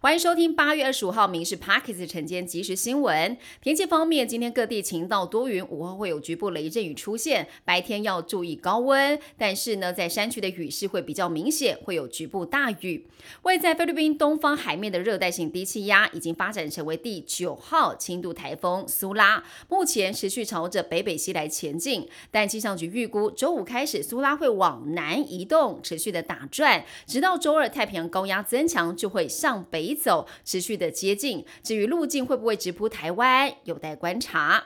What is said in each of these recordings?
欢迎收听八月二十五号《民事 Parkes》晨间即时新闻。天气方面，今天各地晴到多云，午后会有局部雷阵雨出现，白天要注意高温。但是呢，在山区的雨势会比较明显，会有局部大雨。位在菲律宾东方海面的热带性低气压已经发展成为第九号轻度台风苏拉，目前持续朝着北北西来前进。但气象局预估，周五开始苏拉会往南移动，持续的打转，直到周二太平洋高压增强，就会向北。移走，持续的接近。至于路径会不会直扑台湾，有待观察。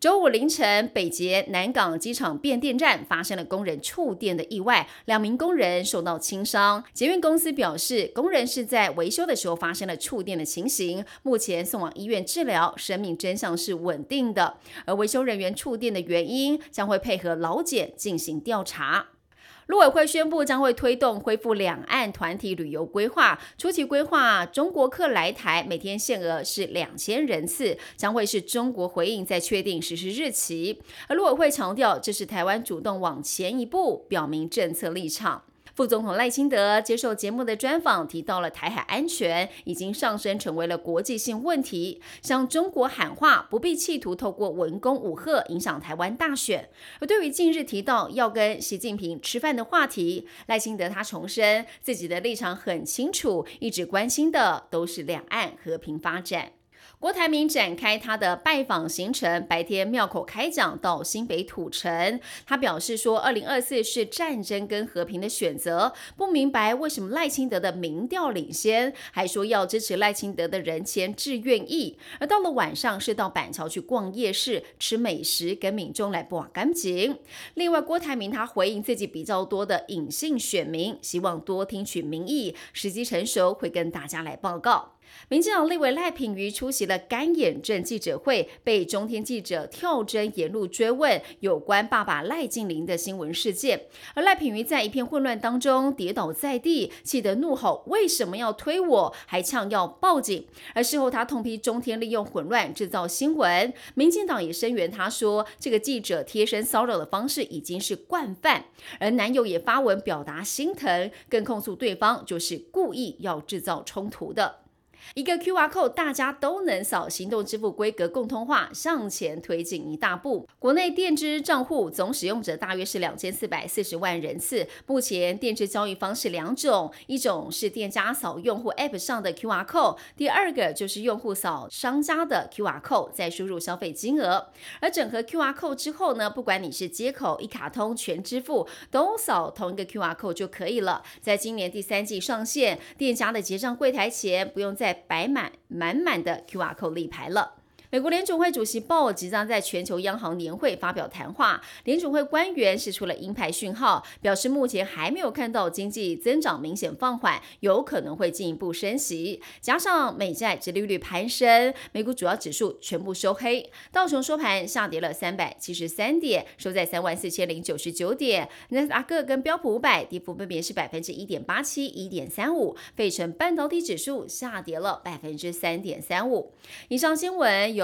周五凌晨，北捷南港机场变电站发生了工人触电的意外，两名工人受到轻伤。捷运公司表示，工人是在维修的时候发生了触电的情形，目前送往医院治疗，生命真相是稳定的。而维修人员触电的原因，将会配合劳检进行调查。陆委会宣布将会推动恢复两岸团体旅游规划，初期规划中国客来台每天限额是两千人次，将会是中国回应在确定实施日期。而陆委会强调，这是台湾主动往前一步，表明政策立场。副总统赖清德接受节目的专访，提到了台海安全已经上升成为了国际性问题，向中国喊话，不必企图透过文攻武吓影响台湾大选。而对于近日提到要跟习近平吃饭的话题，赖清德他重申自己的立场很清楚，一直关心的都是两岸和平发展。郭台铭展开他的拜访行程，白天庙口开讲到新北土城。他表示说，二零二四是战争跟和平的选择，不明白为什么赖清德的民调领先，还说要支持赖清德的人签志愿意。而到了晚上是到板桥去逛夜市吃美食，跟民众来不瓦干净。另外，郭台铭他回应自己比较多的隐性选民，希望多听取民意，时机成熟会跟大家来报告。民进党立委赖品妤出席了干眼症记者会，被中天记者跳针沿路追问有关爸爸赖静林的新闻事件，而赖品妤在一片混乱当中跌倒在地，气得怒吼：“为什么要推我？”还呛要报警。而事后他痛批中天利用混乱制造新闻，民进党也声援他说，这个记者贴身骚扰的方式已经是惯犯。而男友也发文表达心疼，更控诉对方就是故意要制造冲突的。一个 QR code，大家都能扫，行动支付规格共通化，向前推进一大步。国内电支账户总使用者大约是两千四百四十万人次。目前电支交易方式两种，一种是店家扫用户 App 上的 QR code，第二个就是用户扫商家的 QR code，再输入消费金额。而整合 QR code 之后呢，不管你是接口、一卡通、全支付，都扫同一个 QR code 就可以了。在今年第三季上线，店家的结账柜台前不用再摆满满满的 QR code 立牌了。美国联储会主席鲍尔即将在全球央行年会发表谈话，联储会官员释出了鹰派讯号，表示目前还没有看到经济增长明显放缓，有可能会进一步升息。加上美债殖利率攀升，美股主要指数全部收黑，道琼收盘下跌了三百七十三点，收在三万四千零九十九点。纳斯达克跟标普五百跌幅分别是百分之一点八七、一点三五。费城半导体指数下跌了百分之三点三五。以上新闻有。